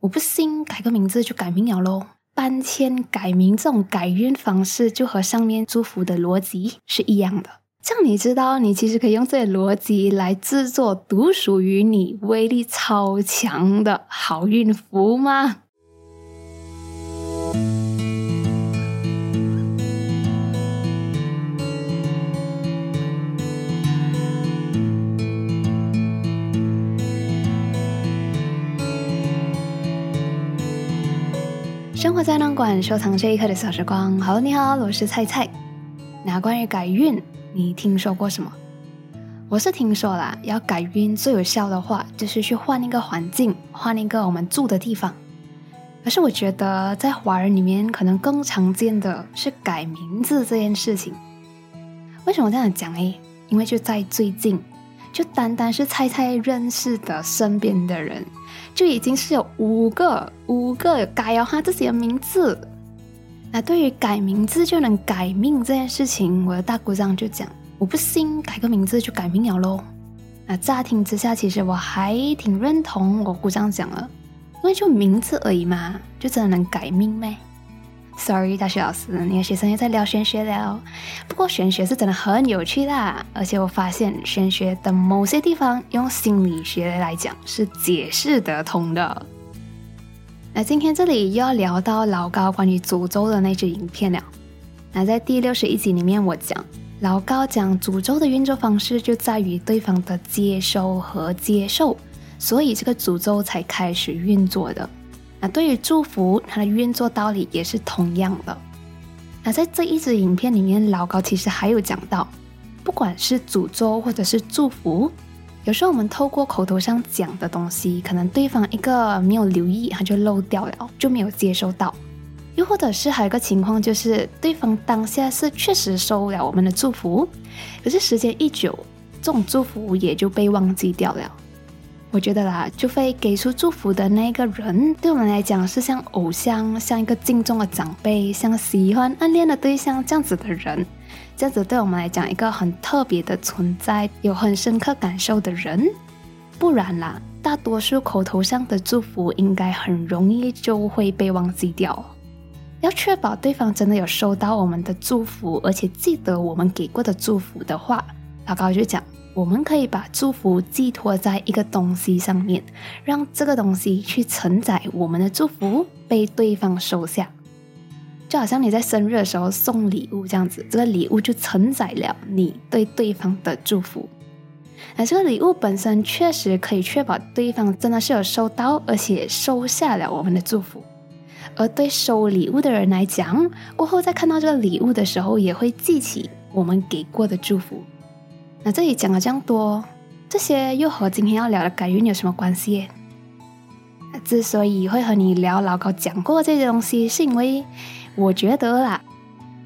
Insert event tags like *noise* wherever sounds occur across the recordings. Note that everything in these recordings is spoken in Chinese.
我不信改个名字就改名了喽。搬迁改名这种改运方式，就和上面祝福的逻辑是一样的。这样你知道，你其实可以用这些逻辑来制作独属于你、威力超强的好运符吗？生活在暖馆，收藏这一刻的小时光。Hello，你好，我是菜菜。那关于改运，你听说过什么？我是听说啦，要改运最有效的话，就是去换一个环境，换一个我们住的地方。可是我觉得，在华人里面，可能更常见的是改名字这件事情。为什么这样讲诶？因为就在最近。就单单是猜猜认识的身边的人，就已经是有五个五个改了他自己的名字。那对于改名字就能改命这件事情，我的大姑丈就讲：我不信改个名字就改命了喽。那乍听之下，其实我还挺认同我姑丈讲了，因为就名字而已嘛，就真的能改命咩？Sorry，大学老师，你的学生又在聊玄学了。不过玄学是真的很有趣的，而且我发现玄学的某些地方用心理学来讲是解释得通的。那今天这里又要聊到老高关于诅咒的那支影片了。那在第六十一集里面，我讲老高讲诅咒的运作方式就在于对方的接收和接受，所以这个诅咒才开始运作的。那对于祝福，它的运作道理也是同样的。那在这一支影片里面，老高其实还有讲到，不管是诅咒或者是祝福，有时候我们透过口头上讲的东西，可能对方一个没有留意，他就漏掉了，就没有接收到；又或者是还有一个情况，就是对方当下是确实收了我们的祝福，可是时间一久，这种祝福也就被忘记掉了。我觉得啦，就会给出祝福的那个人，对我们来讲是像偶像，像一个敬重的长辈，像喜欢暗恋的对象这样子的人，这样子对我们来讲一个很特别的存在，有很深刻感受的人。不然啦，大多数口头上的祝福应该很容易就会被忘记掉。要确保对方真的有收到我们的祝福，而且记得我们给过的祝福的话，老高就讲。我们可以把祝福寄托在一个东西上面，让这个东西去承载我们的祝福，被对方收下。就好像你在生日的时候送礼物这样子，这个礼物就承载了你对对方的祝福。那这个礼物本身确实可以确保对方真的是有收到，而且收下了我们的祝福。而对收礼物的人来讲，过后在看到这个礼物的时候，也会记起我们给过的祝福。那这里讲了这样多，这些又和今天要聊的改运有什么关系？之所以会和你聊老高讲过这些东西，是因为我觉得啦，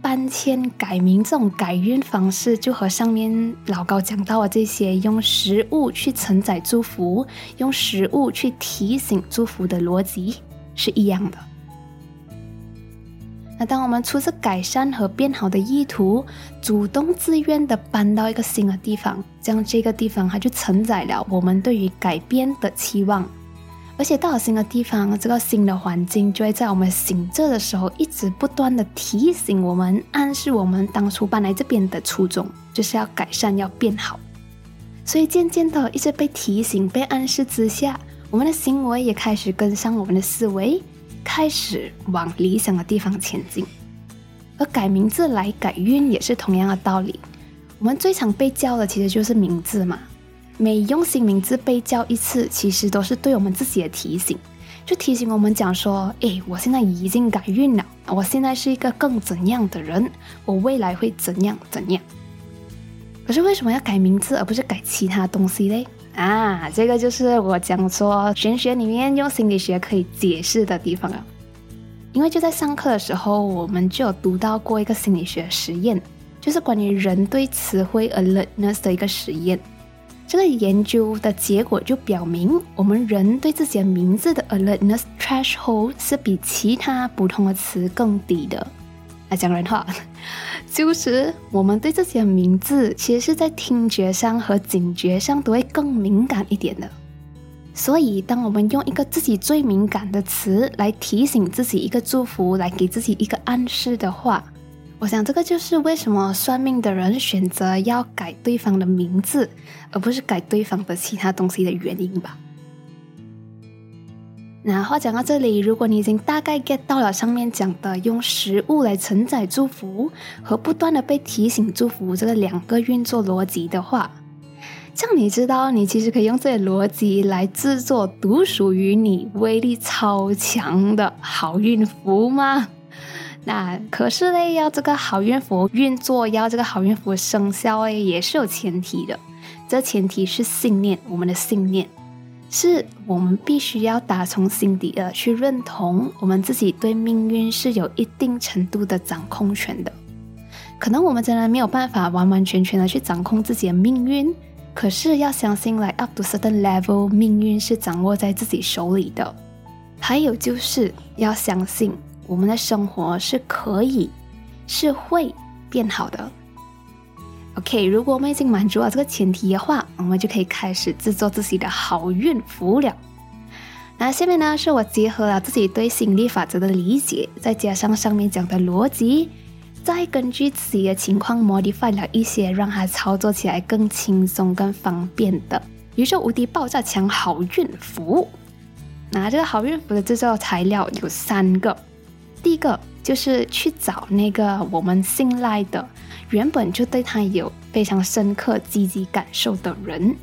搬迁改名这种改运方式，就和上面老高讲到的这些用食物去承载祝福、用食物去提醒祝福的逻辑是一样的。那当我们出自改善和变好的意图，主动自愿的搬到一个新的地方，这样这个地方它就承载了我们对于改变的期望，而且到了新的地方，这个新的环境就会在我们醒着的时候，一直不断的提醒我们，暗示我们当初搬来这边的初衷就是要改善、要变好。所以渐渐的，一直被提醒、被暗示之下，我们的行为也开始跟上我们的思维。开始往理想的地方前进，而改名字来改运也是同样的道理。我们最常被叫的其实就是名字嘛，每用新名字被叫一次，其实都是对我们自己的提醒，就提醒我们讲说：“诶，我现在已经改运了，我现在是一个更怎样的人，我未来会怎样怎样。”可是为什么要改名字而不是改其他东西嘞？啊，这个就是我讲说玄学里面用心理学可以解释的地方了。因为就在上课的时候，我们就有读到过一个心理学实验，就是关于人对词汇 alertness 的一个实验。这个研究的结果就表明，我们人对自己的名字的 alertness threshold 是比其他普通的词更低的。来讲人话，*laughs* 就是我们对自己的名字，其实是在听觉上和警觉上都会更敏感一点的。所以，当我们用一个自己最敏感的词来提醒自己一个祝福，来给自己一个暗示的话，我想这个就是为什么算命的人选择要改对方的名字，而不是改对方的其他东西的原因吧。那话讲到这里，如果你已经大概 get 到了上面讲的用食物来承载祝福和不断的被提醒祝福这个两个运作逻辑的话，这样你知道你其实可以用这些逻辑来制作独属于你、威力超强的好运符吗？那可是嘞，要这个好运符运作，要这个好运符生效诶，也是有前提的。这前提是信念，我们的信念。是我们必须要打从心底的去认同，我们自己对命运是有一定程度的掌控权的。可能我们真的没有办法完完全全的去掌控自己的命运，可是要相信，like up to certain level，命运是掌握在自己手里的。还有就是要相信，我们的生活是可以，是会变好的。OK，如果我们已经满足了这个前提的话，我们就可以开始制作自己的好运符了。那下面呢，是我结合了自己对心理法则的理解，再加上上面讲的逻辑，再根据自己的情况 modify 了一些，让它操作起来更轻松、更方便的宇宙无敌爆炸强好运符。那这个好运符的制作材料有三个，第一个就是去找那个我们信赖的。原本就对他有非常深刻积极感受的人，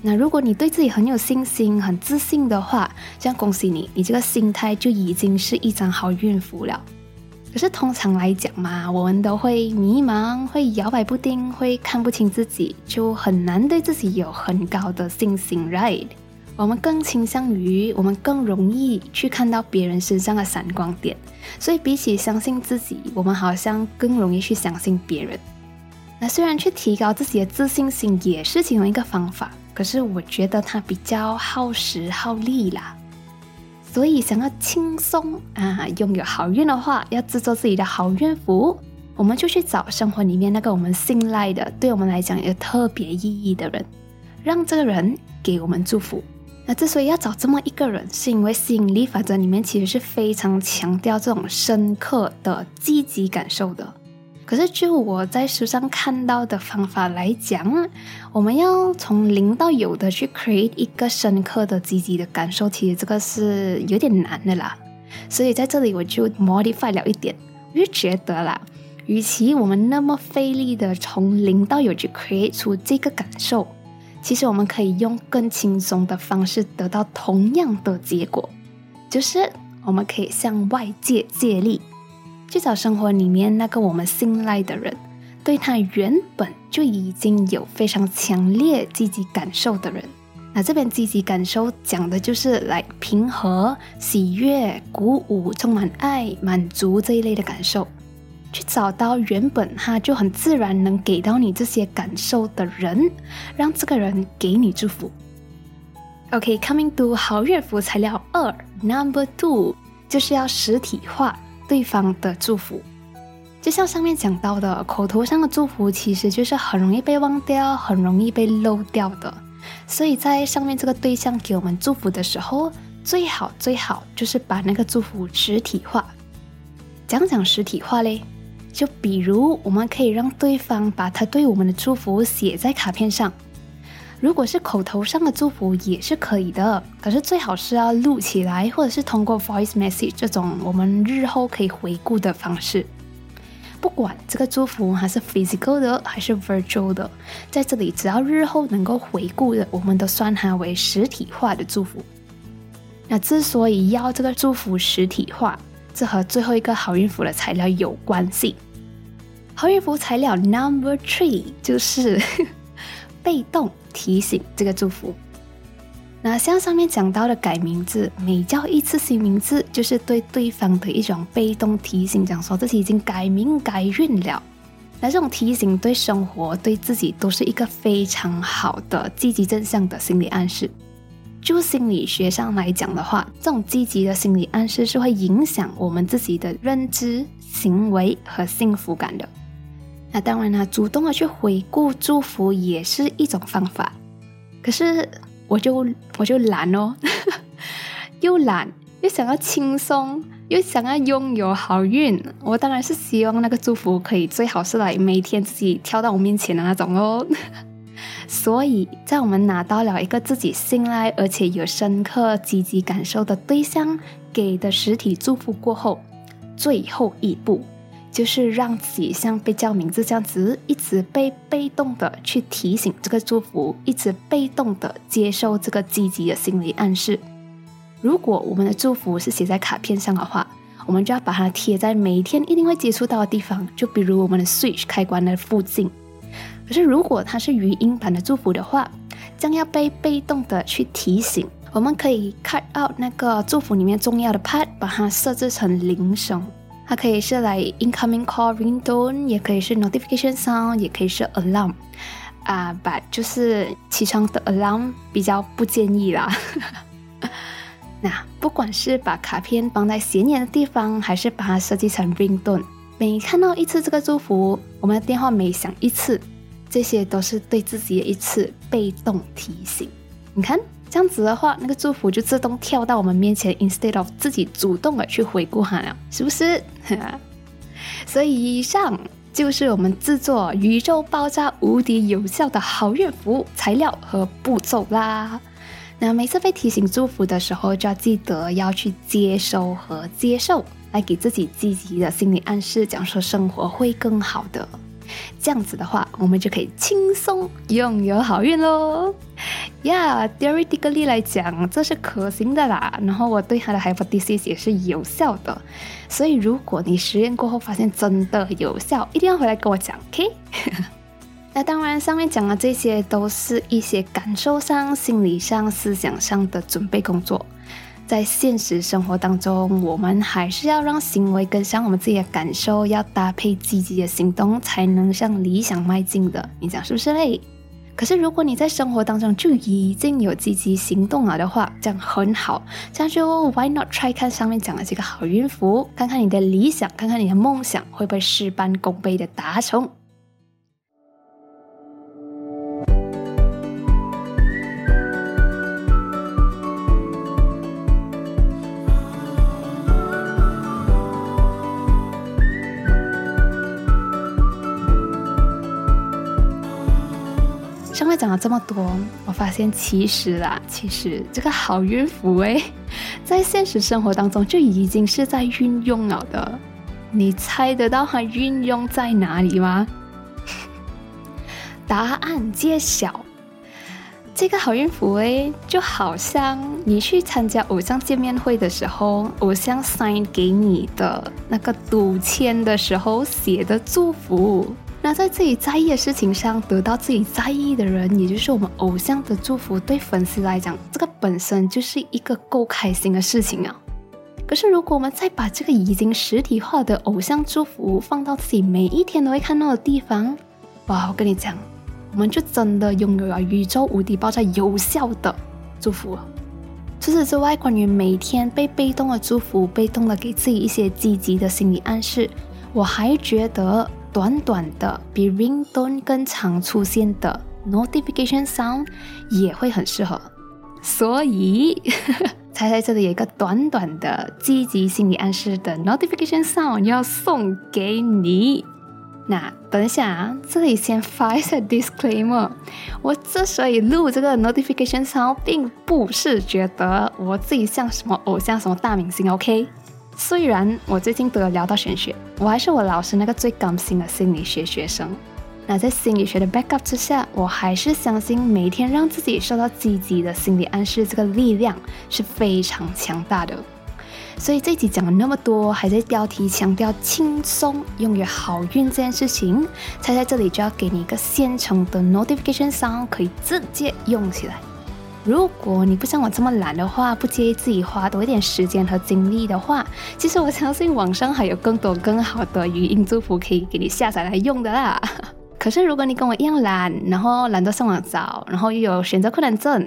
那如果你对自己很有信心、很自信的话，这样恭喜你，你这个心态就已经是一张好运符了。可是通常来讲嘛，我们都会迷茫、会摇摆不定、会看不清自己，就很难对自己有很高的信心，right？我们更倾向于，我们更容易去看到别人身上的闪光点，所以比起相信自己，我们好像更容易去相信别人。那虽然去提高自己的自信心也是其中一个方法，可是我觉得它比较耗时耗力啦。所以想要轻松啊，拥有好运的话，要制作自己的好运符，我们就去找生活里面那个我们信赖的，对我们来讲有特别意义的人，让这个人给我们祝福。那之所以要找这么一个人，是因为吸引力法则里面其实是非常强调这种深刻的积极感受的。可是就我在书上看到的方法来讲，我们要从零到有的去 create 一个深刻的积极的感受，其实这个是有点难的啦。所以在这里我就 modify 了一点，我就觉得啦，与其我们那么费力的从零到有去 create 出这个感受。其实我们可以用更轻松的方式得到同样的结果，就是我们可以向外界借力，去找生活里面那个我们信赖的人，对他原本就已经有非常强烈积极感受的人。那这边积极感受讲的就是来平和、喜悦、鼓舞、充满爱、满足这一类的感受。去找到原本他就很自然能给到你这些感受的人，让这个人给你祝福。OK，coming to 好运符材料二，Number Two 就是要实体化对方的祝福。就像上面讲到的，口头上的祝福其实就是很容易被忘掉，很容易被漏掉的。所以在上面这个对象给我们祝福的时候，最好最好就是把那个祝福实体化。讲讲实体化嘞。就比如，我们可以让对方把他对我们的祝福写在卡片上。如果是口头上的祝福也是可以的，可是最好是要录起来，或者是通过 voice message 这种我们日后可以回顾的方式。不管这个祝福还是 physical 的还是 virtual 的，在这里只要日后能够回顾的，我们都算它为实体化的祝福。那之所以要这个祝福实体化，这和最后一个好运符的材料有关系。好运符材料 Number Three 就是 *laughs* 被动提醒这个祝福。那像上面讲到的改名字，每叫一次新名字，就是对对方的一种被动提醒，讲说自己已经改名改运了。那这种提醒对生活、对自己都是一个非常好的积极正向的心理暗示。就心理学上来讲的话，这种积极的心理暗示是会影响我们自己的认知、行为和幸福感的。那当然啦，主动的去回顾祝福也是一种方法。可是我就 *laughs* 我就懒哦，又懒又想要轻松，又想要拥有好运。我当然是希望那个祝福可以最好是来每天自己跳到我面前的那种哦。所以在我们拿到了一个自己信赖而且有深刻积极感受的对象给的实体祝福过后，最后一步。就是让自己像被叫名字这样子，一直被被动的去提醒这个祝福，一直被动的接受这个积极的心理暗示。如果我们的祝福是写在卡片上的话，我们就要把它贴在每天一定会接触到的地方，就比如我们的 switch 开关的附近。可是如果它是语音版的祝福的话，将要被被动的去提醒。我们可以 cut out 那个祝福里面重要的 part，把它设置成铃声。它可以是来 incoming call ringtone，也可以是 notification sound，也可以是 alarm 啊，把就是起床的 alarm 比较不建议啦。*laughs* 那不管是把卡片放在显眼的地方，还是把它设计成 ringtone，每看到一次这个祝福，我们的电话每响一次，这些都是对自己的一次被动提醒。你看。这样子的话，那个祝福就自动跳到我们面前，instead of 自己主动的去回顾它了，是不是？所以以上就是我们制作宇宙爆炸无敌有效的好运符材料和步骤啦。那每次被提醒祝福的时候，就要记得要去接收和接受，来给自己积极的心理暗示，讲说生活会更好的。这样子的话，我们就可以轻松拥有好运喽。Yeah，theoretically 来讲，这是可行的啦。然后我对他的 hypothesis 也是有效的。所以如果你实验过后发现真的有效，一定要回来跟我讲，OK？*laughs* 那当然，上面讲的这些都是一些感受上、心理上、思想上的准备工作。在现实生活当中，我们还是要让行为跟上我们自己的感受，要搭配积极的行动，才能向理想迈进的。你讲是不是嘞？可是如果你在生活当中就已经有积极行动了的话，这样很好。这样就 Why not try 看上面讲的这个好运符，看看你的理想，看看你的梦想会不会事半功倍的达成。讲了这么多，我发现其实啦，其实这个好运符诶，*laughs* 在现实生活当中就已经是在运用了的。你猜得到它运用在哪里吗？*laughs* 答案揭晓，这个好运符诶，就好像你去参加偶像见面会的时候，偶像 sign 给你的那个赌签的时候写的祝福。那在自己在意的事情上得到自己在意的人，也就是我们偶像的祝福，对粉丝来讲，这个本身就是一个够开心的事情啊。可是如果我们再把这个已经实体化的偶像祝福放到自己每一天都会看到的地方，哇！我跟你讲，我们就真的拥有了宇宙无敌爆炸有效的祝福。除此之外，关于每天被被动的祝福，被动的给自己一些积极的心理暗示，我还觉得。短短的比 ringtone 更常出现的 notification sound 也会很适合，所以 *laughs* 猜猜这里有一个短短的积极心理暗示的 notification sound 要送给你。那等一下啊，这里先发一下 disclaimer，我之所以录这个 notification sound，并不是觉得我自己像什么偶像、什么大明星，OK？虽然我最近都有聊到玄学，我还是我老师那个最甘心的心理学学生。那在心理学的 backup 之下，我还是相信每天让自己受到积极的心理暗示，这个力量是非常强大的。所以这集讲了那么多，还在标题强调轻松拥有好运这件事情，猜猜这里就要给你一个现成的 notification sound，可以直接用起来。如果你不像我这么懒的话，不介意自己花多一点时间和精力的话，其实我相信网上还有更多更好的语音祝福可以给你下载来用的啦。*laughs* 可是如果你跟我一样懒，然后懒得上网找，然后又有选择困难症，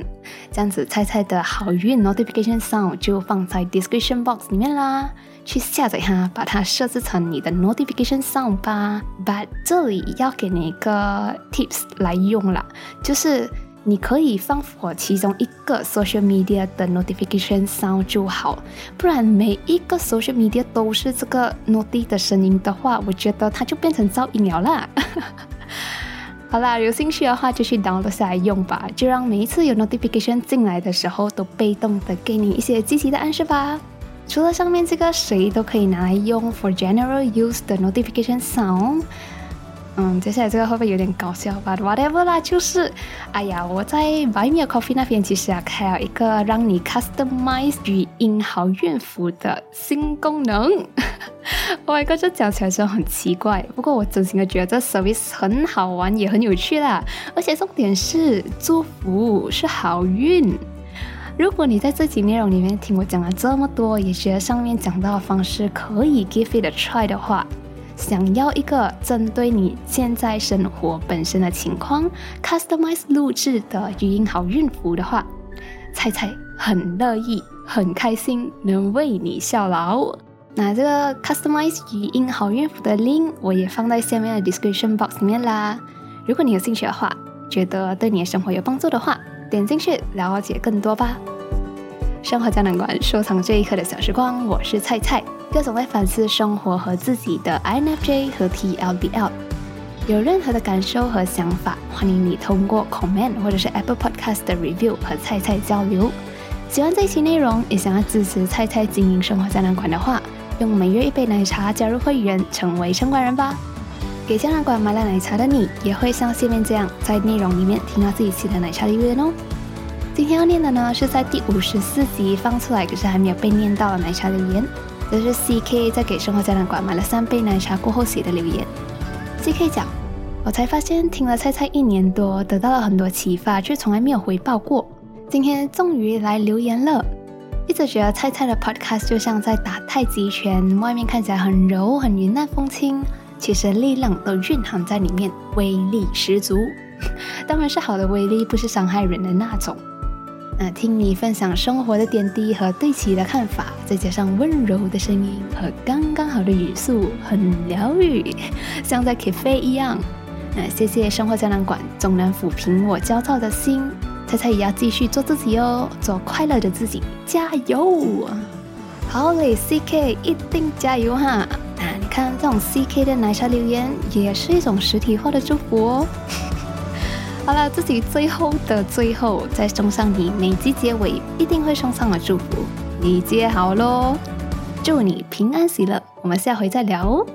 这样子猜猜的好运 notification sound 就放在 description box 里面啦，去下载它，把它设置成你的 notification sound 吧。But 这里要给你一个 tips 来用啦，就是。你可以放火其中一个 social media 的 notification sound 就好，不然每一个 social media 都是这个 noti 的声音的话，我觉得它就变成噪音了啦。好啦，有兴趣的话就去 download 下来用吧，就让每一次有 notification 进来的时候，都被动的给你一些积极的暗示吧。除了上面这个，谁都可以拿来用 for general use 的 notification sound。嗯，接下来这个会不会有点搞笑吧？Whatever 啦，就是，哎呀，我在 Buy Me a Coffee 那边其实啊开了一个让你 customize 语音好运符的新功能。*laughs* oiog 这讲起来真的很奇怪，不过我真心的觉得这 service 很好玩，也很有趣啦。而且重点是祝福是好运。如果你在这集内容里面听我讲了这么多，也觉得上面讲到的方式可以 give it a try 的话，想要一个针对你现在生活本身的情况 customize 录制的语音好运符的话，菜菜很乐意、很开心能为你效劳。那这个 customize 语音好运符的 link 我也放在下面的 description box 里面啦。如果你有兴趣的话，觉得对你的生活有帮助的话，点进去了解更多吧。生活胶囊馆收藏这一刻的小时光，我是菜菜，各种在反思生活和自己的 INFJ 和 TLDL，。有任何的感受和想法，欢迎你通过 comment 或者是 Apple Podcast 的 review 和菜菜交流。喜欢这一期内容，也想要支持菜菜经营生活胶囊馆的话，用每月一杯奶茶加入会员，成为城管人吧。给胶囊馆买了奶茶的你，也会像下面这样，在内容里面听到自己期的奶茶的留言哦。今天要念的呢，是在第五十四集放出来，可是还没有被念到的奶茶留言。这是 C K 在给生活胶囊馆买了三杯奶茶过后写的留言。C K 讲，我才发现听了菜菜一年多，得到了很多启发，却从来没有回报过。今天终于来留言了。一直觉得菜菜的 podcast 就像在打太极拳，外面看起来很柔、很云淡风轻，其实力量都蕴含在里面，威力十足。*laughs* 当然是好的威力，不是伤害人的那种。那听你分享生活的点滴和对其的看法，再加上温柔的声音和刚刚好的语速，很疗愈，像在 cafe 一样。那谢谢生活胶囊馆，总能抚平我焦躁的心。猜猜也要继续做自己哦，做快乐的自己，加油！好嘞，CK 一定加油哈！啊，你看这种 CK 的奶茶留言，也是一种实体化的祝福哦。好了，自己最后的最后，再送上你每集结尾一定会送上的祝福，你接好喽！祝你平安喜乐，我们下回再聊哦。